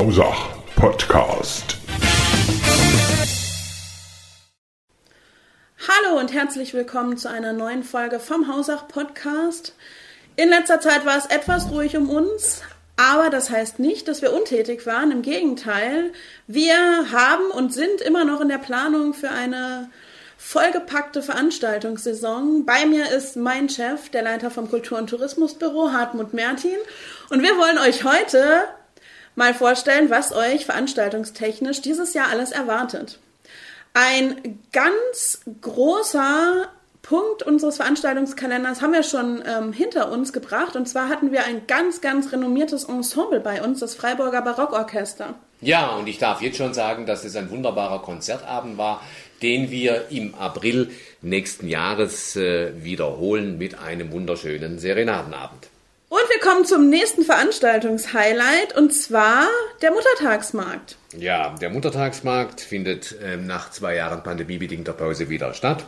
Hausach Podcast. Hallo und herzlich willkommen zu einer neuen Folge vom Hausach Podcast. In letzter Zeit war es etwas ruhig um uns, aber das heißt nicht, dass wir untätig waren. Im Gegenteil, wir haben und sind immer noch in der Planung für eine vollgepackte Veranstaltungssaison. Bei mir ist mein Chef, der Leiter vom Kultur- und Tourismusbüro, Hartmut Mertin. Und wir wollen euch heute mal vorstellen, was euch veranstaltungstechnisch dieses Jahr alles erwartet. Ein ganz großer Punkt unseres Veranstaltungskalenders haben wir schon ähm, hinter uns gebracht. Und zwar hatten wir ein ganz, ganz renommiertes Ensemble bei uns, das Freiburger Barockorchester. Ja, und ich darf jetzt schon sagen, dass es ein wunderbarer Konzertabend war den wir im April nächsten Jahres äh, wiederholen mit einem wunderschönen Serenadenabend. Und wir kommen zum nächsten Veranstaltungshighlight und zwar der Muttertagsmarkt. Ja, der Muttertagsmarkt findet äh, nach zwei Jahren pandemiebedingter Pause wieder statt.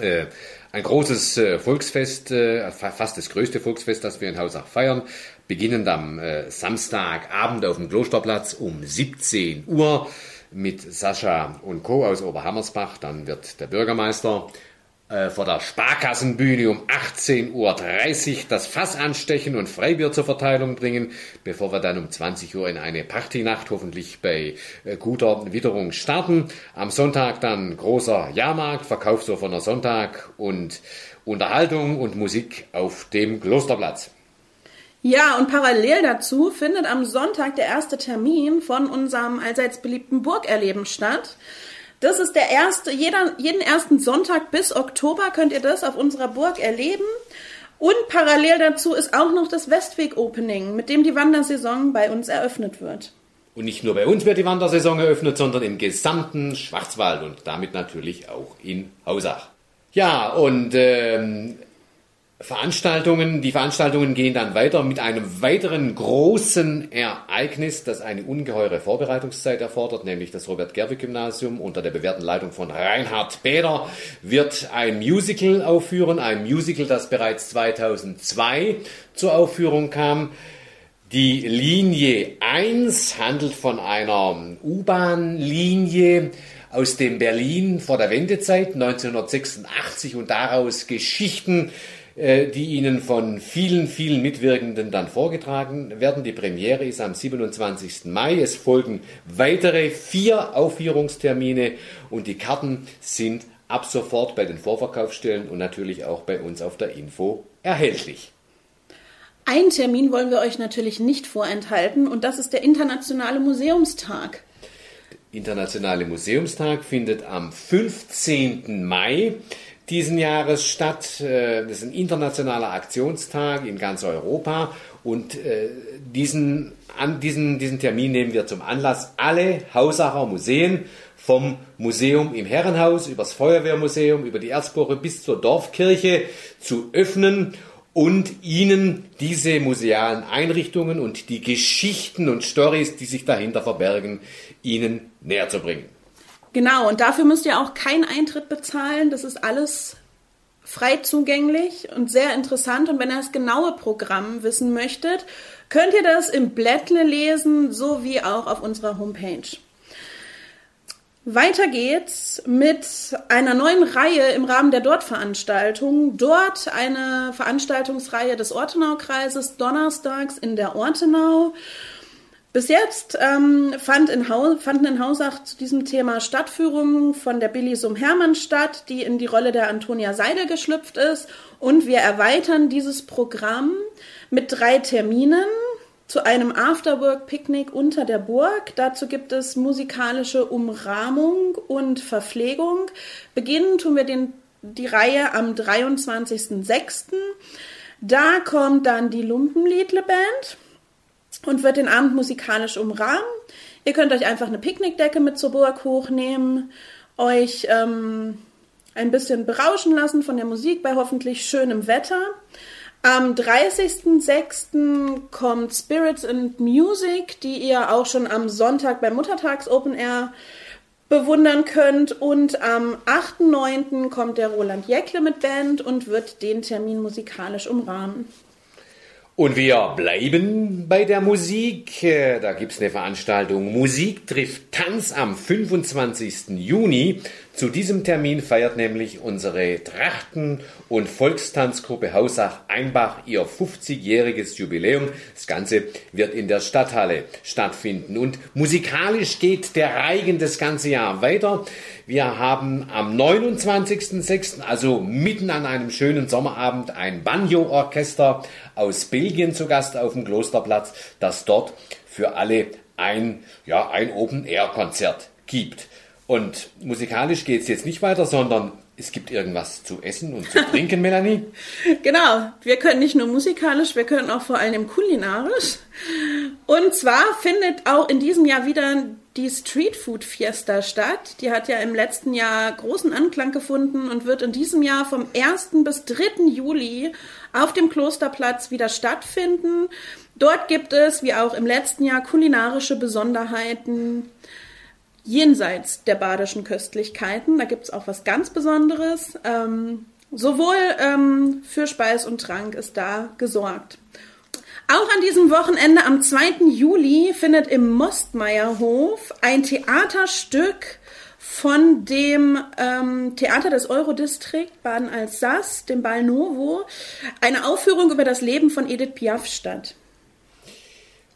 Äh, ein großes äh, Volksfest, äh, fast das größte Volksfest, das wir in Hausach feiern, beginnend am äh, Samstagabend auf dem Klosterplatz um 17 Uhr mit Sascha und Co. aus Oberhammersbach. Dann wird der Bürgermeister äh, vor der Sparkassenbühne um 18.30 Uhr das Fass anstechen und Freibier zur Verteilung bringen, bevor wir dann um 20 Uhr in eine Partynacht hoffentlich bei äh, guter Witterung starten. Am Sonntag dann großer Jahrmarkt, Verkaufsoffener Sonntag und Unterhaltung und Musik auf dem Klosterplatz. Ja, und parallel dazu findet am Sonntag der erste Termin von unserem allseits beliebten Burgerleben statt. Das ist der erste, jeder, jeden ersten Sonntag bis Oktober könnt ihr das auf unserer Burg erleben. Und parallel dazu ist auch noch das Westweg-Opening, mit dem die Wandersaison bei uns eröffnet wird. Und nicht nur bei uns wird die Wandersaison eröffnet, sondern im gesamten Schwarzwald und damit natürlich auch in Hausach. Ja, und ähm, Veranstaltungen, die Veranstaltungen gehen dann weiter mit einem weiteren großen Ereignis, das eine ungeheure Vorbereitungszeit erfordert, nämlich das Robert-Gerwig-Gymnasium unter der bewährten Leitung von Reinhard Bäder wird ein Musical aufführen, ein Musical, das bereits 2002 zur Aufführung kam. Die Linie 1 handelt von einer U-Bahn-Linie, aus dem Berlin vor der Wendezeit 1986 und daraus Geschichten die Ihnen von vielen, vielen Mitwirkenden dann vorgetragen werden. Die Premiere ist am 27. Mai. Es folgen weitere vier Aufführungstermine und die Karten sind ab sofort bei den Vorverkaufsstellen und natürlich auch bei uns auf der Info erhältlich. Einen Termin wollen wir euch natürlich nicht vorenthalten und das ist der Internationale Museumstag. Der Internationale Museumstag findet am 15. Mai diesen Jahres statt. Äh, das ist ein internationaler Aktionstag in ganz Europa und äh, diesen, an diesen, diesen Termin nehmen wir zum Anlass, alle Hausacher Museen vom Museum im Herrenhaus, übers Feuerwehrmuseum, über die Erzburge bis zur Dorfkirche zu öffnen und ihnen diese musealen Einrichtungen und die Geschichten und Stories, die sich dahinter verbergen, ihnen näher zu bringen. Genau, und dafür müsst ihr auch keinen Eintritt bezahlen. Das ist alles frei zugänglich und sehr interessant. Und wenn ihr das genaue Programm wissen möchtet, könnt ihr das im Blättle lesen, sowie auch auf unserer Homepage. Weiter geht's mit einer neuen Reihe im Rahmen der Dort-Veranstaltung. Dort eine Veranstaltungsreihe des Ortenau-Kreises donnerstags in der Ortenau. Bis jetzt ähm, fand in fanden in Hausach zu diesem Thema Stadtführungen von der Billy Sum Hermann statt, die in die Rolle der Antonia Seidel geschlüpft ist. Und wir erweitern dieses Programm mit drei Terminen zu einem Afterwork-Picknick unter der Burg. Dazu gibt es musikalische Umrahmung und Verpflegung. Beginnen tun wir den, die Reihe am 23.06. Da kommt dann die Lumpenliedle Band und wird den Abend musikalisch umrahmen. Ihr könnt euch einfach eine Picknickdecke mit zur Burg hochnehmen, euch ähm, ein bisschen berauschen lassen von der Musik bei hoffentlich schönem Wetter. Am 30.06. kommt Spirits and Music, die ihr auch schon am Sonntag beim Muttertags Open Air bewundern könnt. Und am 8.09. kommt der Roland Jäckle mit Band und wird den Termin musikalisch umrahmen. Und wir bleiben bei der Musik. Äh, da gibt es eine Veranstaltung Musik trifft Tanz am 25. Juni. Zu diesem Termin feiert nämlich unsere Trachten- und Volkstanzgruppe Hausach Einbach ihr 50-jähriges Jubiläum. Das Ganze wird in der Stadthalle stattfinden. Und musikalisch geht der Reigen das ganze Jahr weiter. Wir haben am 29.06., also mitten an einem schönen Sommerabend, ein Banjo-Orchester aus Belgien zu Gast auf dem Klosterplatz, das dort für alle ein, ja, ein Open-Air-Konzert gibt. Und musikalisch geht es jetzt nicht weiter, sondern es gibt irgendwas zu essen und zu trinken, Melanie. Genau, wir können nicht nur musikalisch, wir können auch vor allem kulinarisch. Und zwar findet auch in diesem Jahr wieder die Street Food Fiesta statt. Die hat ja im letzten Jahr großen Anklang gefunden und wird in diesem Jahr vom 1. bis 3. Juli auf dem Klosterplatz wieder stattfinden. Dort gibt es, wie auch im letzten Jahr, kulinarische Besonderheiten jenseits der badischen Köstlichkeiten. Da gibt es auch was ganz Besonderes. Ähm, sowohl ähm, für Speis und Trank ist da gesorgt. Auch an diesem Wochenende am 2. Juli findet im Mostmeierhof ein Theaterstück von dem ähm, Theater des Eurodistrikt Baden-Alsace, dem Bal Novo, eine Aufführung über das Leben von Edith Piaf statt.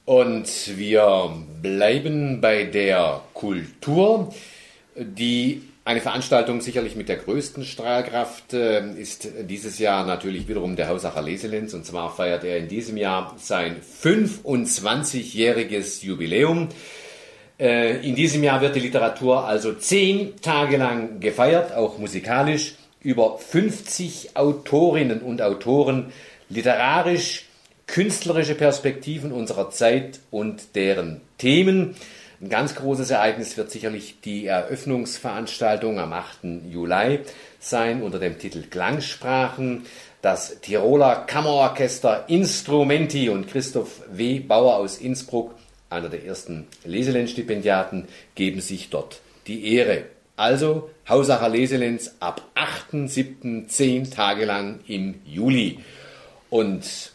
Und wir bleiben bei der Kultur, die eine Veranstaltung sicherlich mit der größten Strahlkraft äh, ist dieses Jahr natürlich wiederum der Hausacher Leselenz. Und zwar feiert er in diesem Jahr sein 25-jähriges Jubiläum. Äh, in diesem Jahr wird die Literatur also zehn Tage lang gefeiert, auch musikalisch. Über 50 Autorinnen und Autoren literarisch künstlerische Perspektiven unserer Zeit und deren Themen. Ein ganz großes Ereignis wird sicherlich die Eröffnungsveranstaltung am 8. Juli sein unter dem Titel Klangsprachen. Das Tiroler Kammerorchester Instrumenti und Christoph W. Bauer aus Innsbruck, einer der ersten Leselenz-Stipendiaten, geben sich dort die Ehre. Also Hausacher Leselenz ab 8.7. zehn Tage lang im Juli. Und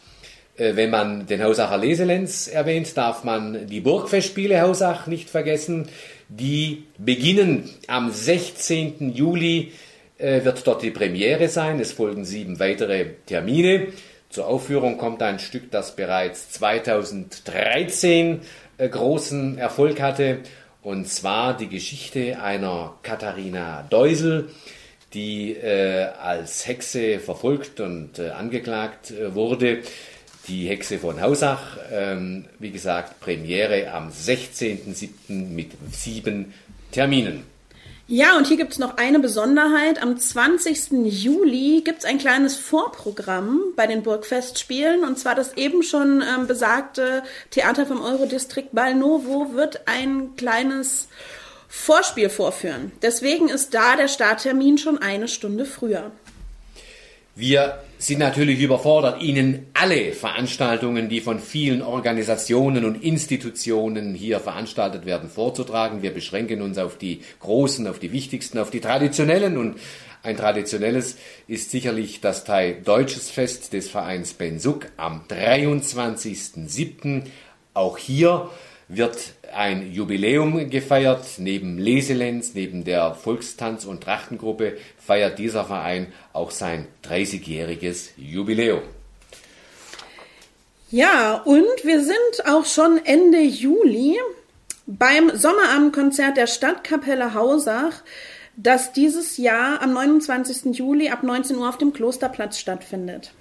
wenn man den Hausacher Leselenz erwähnt, darf man die Burgfestspiele Hausach nicht vergessen. Die beginnen am 16. Juli, äh, wird dort die Premiere sein. Es folgen sieben weitere Termine. Zur Aufführung kommt ein Stück, das bereits 2013 äh, großen Erfolg hatte. Und zwar die Geschichte einer Katharina Deusel, die als Hexe verfolgt und angeklagt wurde die Hexe von Hausach. Ähm, wie gesagt, Premiere am 16.07. mit sieben Terminen. Ja, und hier gibt es noch eine Besonderheit. Am 20. Juli gibt es ein kleines Vorprogramm bei den Burgfestspielen. Und zwar das eben schon ähm, besagte Theater vom Eurodistrikt Balnovo wird ein kleines Vorspiel vorführen. Deswegen ist da der Starttermin schon eine Stunde früher. Wir sind natürlich überfordert, Ihnen alle Veranstaltungen, die von vielen Organisationen und Institutionen hier veranstaltet werden, vorzutragen. Wir beschränken uns auf die großen, auf die wichtigsten, auf die traditionellen und ein traditionelles ist sicherlich das Thai Deutsches Fest des Vereins Bensuk am 23.07. Auch hier wird ein Jubiläum gefeiert. Neben Leselenz, neben der Volkstanz- und Trachtengruppe feiert dieser Verein auch sein 30-jähriges Jubiläum. Ja, und wir sind auch schon Ende Juli beim Sommerabendkonzert der Stadtkapelle Hausach, das dieses Jahr am 29. Juli ab 19 Uhr auf dem Klosterplatz stattfindet.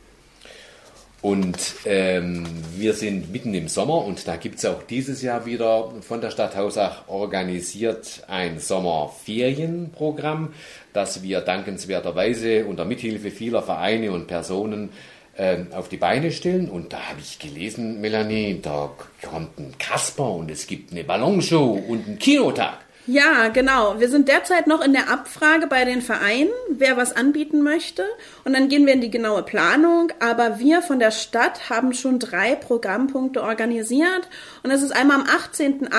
Und ähm, wir sind mitten im Sommer und da gibt es auch dieses Jahr wieder von der Stadt Hausach organisiert ein Sommerferienprogramm, das wir dankenswerterweise unter Mithilfe vieler Vereine und Personen äh, auf die Beine stellen. Und da habe ich gelesen, Melanie, da kommt ein Kasper und es gibt eine Ballonshow und einen Kinotag. Ja, genau. Wir sind derzeit noch in der Abfrage bei den Vereinen, wer was anbieten möchte. Und dann gehen wir in die genaue Planung. Aber wir von der Stadt haben schon drei Programmpunkte organisiert. Und es ist einmal am 18.08.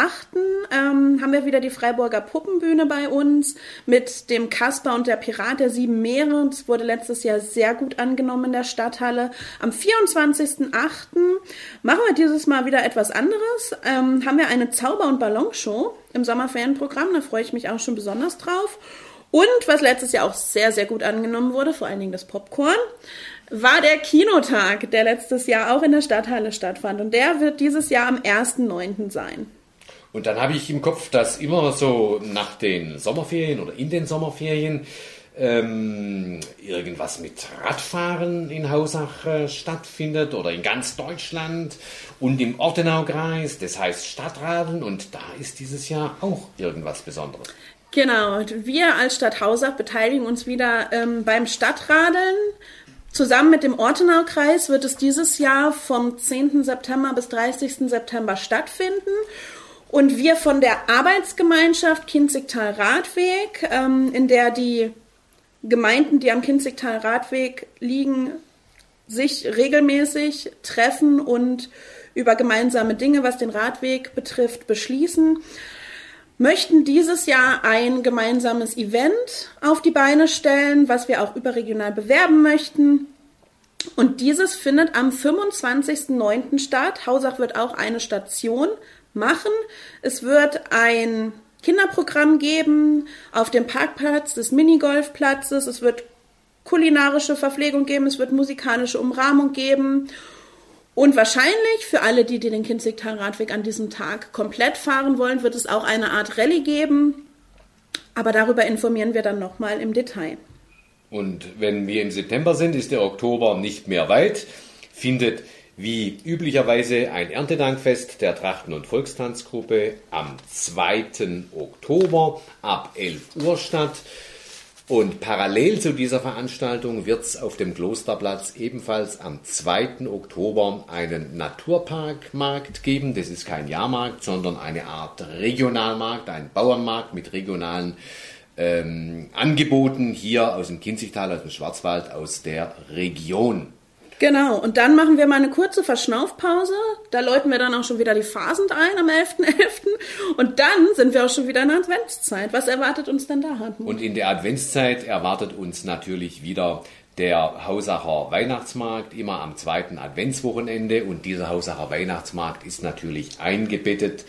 Ähm, haben wir wieder die Freiburger Puppenbühne bei uns mit dem Kasper und der Pirat der Sieben Meere. Das wurde letztes Jahr sehr gut angenommen in der Stadthalle. Am 24.08. machen wir dieses Mal wieder etwas anderes. Ähm, haben wir eine Zauber- und Ballonshow im Sommerferienprogramm. Da freue ich mich auch schon besonders drauf. Und was letztes Jahr auch sehr, sehr gut angenommen wurde, vor allen Dingen das Popcorn, war der Kinotag, der letztes Jahr auch in der Stadthalle stattfand. Und der wird dieses Jahr am 1.9. sein. Und dann habe ich im Kopf, dass immer so nach den Sommerferien oder in den Sommerferien ähm, irgendwas mit Radfahren in Hausach äh, stattfindet oder in ganz Deutschland und im Ortenaukreis, das heißt Stadtradeln und da ist dieses Jahr auch irgendwas Besonderes. Genau, wir als Stadt Hausach beteiligen uns wieder ähm, beim Stadtradeln. Zusammen mit dem Ortenaukreis wird es dieses Jahr vom 10. September bis 30. September stattfinden. Und wir von der Arbeitsgemeinschaft Kinzigtal Radweg, ähm, in der die Gemeinden, die am Kinzigtal Radweg liegen, sich regelmäßig treffen und über gemeinsame Dinge, was den Radweg betrifft, beschließen, möchten dieses Jahr ein gemeinsames Event auf die Beine stellen, was wir auch überregional bewerben möchten. Und dieses findet am 25.09. statt. Hausach wird auch eine Station machen. Es wird ein Kinderprogramm geben auf dem Parkplatz des Minigolfplatzes. Es wird kulinarische Verpflegung geben, es wird musikalische Umrahmung geben. Und wahrscheinlich für alle, die, die den Kinzigtal-Radweg an diesem Tag komplett fahren wollen, wird es auch eine Art Rallye geben. Aber darüber informieren wir dann nochmal im Detail. Und wenn wir im September sind, ist der Oktober nicht mehr weit, findet wie üblicherweise ein Erntedankfest der Trachten- und Volkstanzgruppe am 2. Oktober ab 11 Uhr statt. Und parallel zu dieser Veranstaltung wird es auf dem Klosterplatz ebenfalls am 2. Oktober einen Naturparkmarkt geben. Das ist kein Jahrmarkt, sondern eine Art Regionalmarkt, ein Bauernmarkt mit regionalen ähm, Angeboten hier aus dem Kinzigtal, aus dem Schwarzwald, aus der Region. Genau, und dann machen wir mal eine kurze Verschnaufpause. Da läuten wir dann auch schon wieder die Phasen ein am 11.11. .11. Und dann sind wir auch schon wieder in der Adventszeit. Was erwartet uns denn da, Hartmut? Und in der Adventszeit erwartet uns natürlich wieder der Hausacher Weihnachtsmarkt immer am zweiten Adventswochenende. Und dieser Hausacher Weihnachtsmarkt ist natürlich eingebettet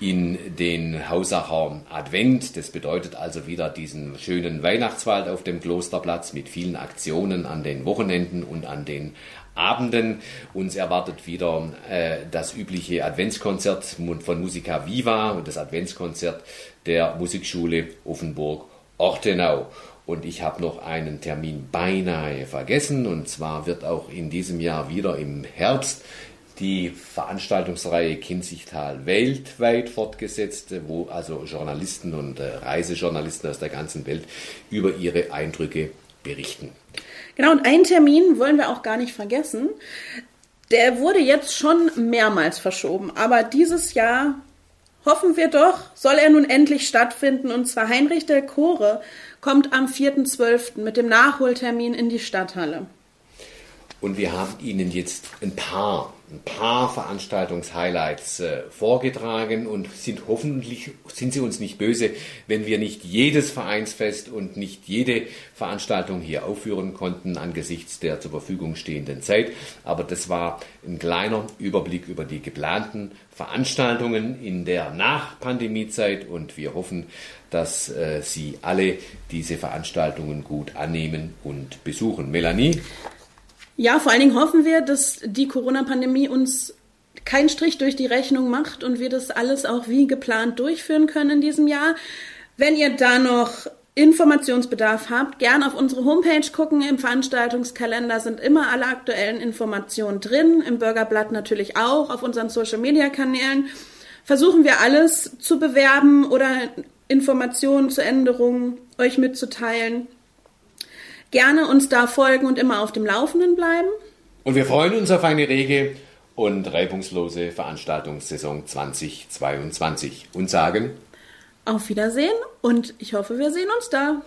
in den Hausacher Advent. Das bedeutet also wieder diesen schönen Weihnachtswald auf dem Klosterplatz mit vielen Aktionen an den Wochenenden und an den Abenden. Uns erwartet wieder äh, das übliche Adventskonzert von Musica Viva und das Adventskonzert der Musikschule Offenburg-Ortenau. Und ich habe noch einen Termin beinahe vergessen. Und zwar wird auch in diesem Jahr wieder im Herbst die Veranstaltungsreihe Kinzigtal weltweit fortgesetzt, wo also Journalisten und äh, Reisejournalisten aus der ganzen Welt über ihre Eindrücke berichten. Genau, und einen Termin wollen wir auch gar nicht vergessen. Der wurde jetzt schon mehrmals verschoben, aber dieses Jahr hoffen wir doch, soll er nun endlich stattfinden. Und zwar Heinrich der Chore kommt am 4.12. mit dem Nachholtermin in die Stadthalle. Und wir haben Ihnen jetzt ein paar ein paar Veranstaltungshighlights äh, vorgetragen und sind hoffentlich, sind Sie uns nicht böse, wenn wir nicht jedes Vereinsfest und nicht jede Veranstaltung hier aufführen konnten angesichts der zur Verfügung stehenden Zeit. Aber das war ein kleiner Überblick über die geplanten Veranstaltungen in der Nach-Pandemie-Zeit und wir hoffen, dass äh, Sie alle diese Veranstaltungen gut annehmen und besuchen. Melanie? Ja, vor allen Dingen hoffen wir, dass die Corona-Pandemie uns keinen Strich durch die Rechnung macht und wir das alles auch wie geplant durchführen können in diesem Jahr. Wenn ihr da noch Informationsbedarf habt, gern auf unsere Homepage gucken. Im Veranstaltungskalender sind immer alle aktuellen Informationen drin. Im Bürgerblatt natürlich auch. Auf unseren Social-Media-Kanälen versuchen wir alles zu bewerben oder Informationen zu Änderungen euch mitzuteilen gerne uns da folgen und immer auf dem Laufenden bleiben. Und wir freuen uns auf eine rege und reibungslose Veranstaltungssaison 2022 und sagen Auf Wiedersehen und ich hoffe, wir sehen uns da.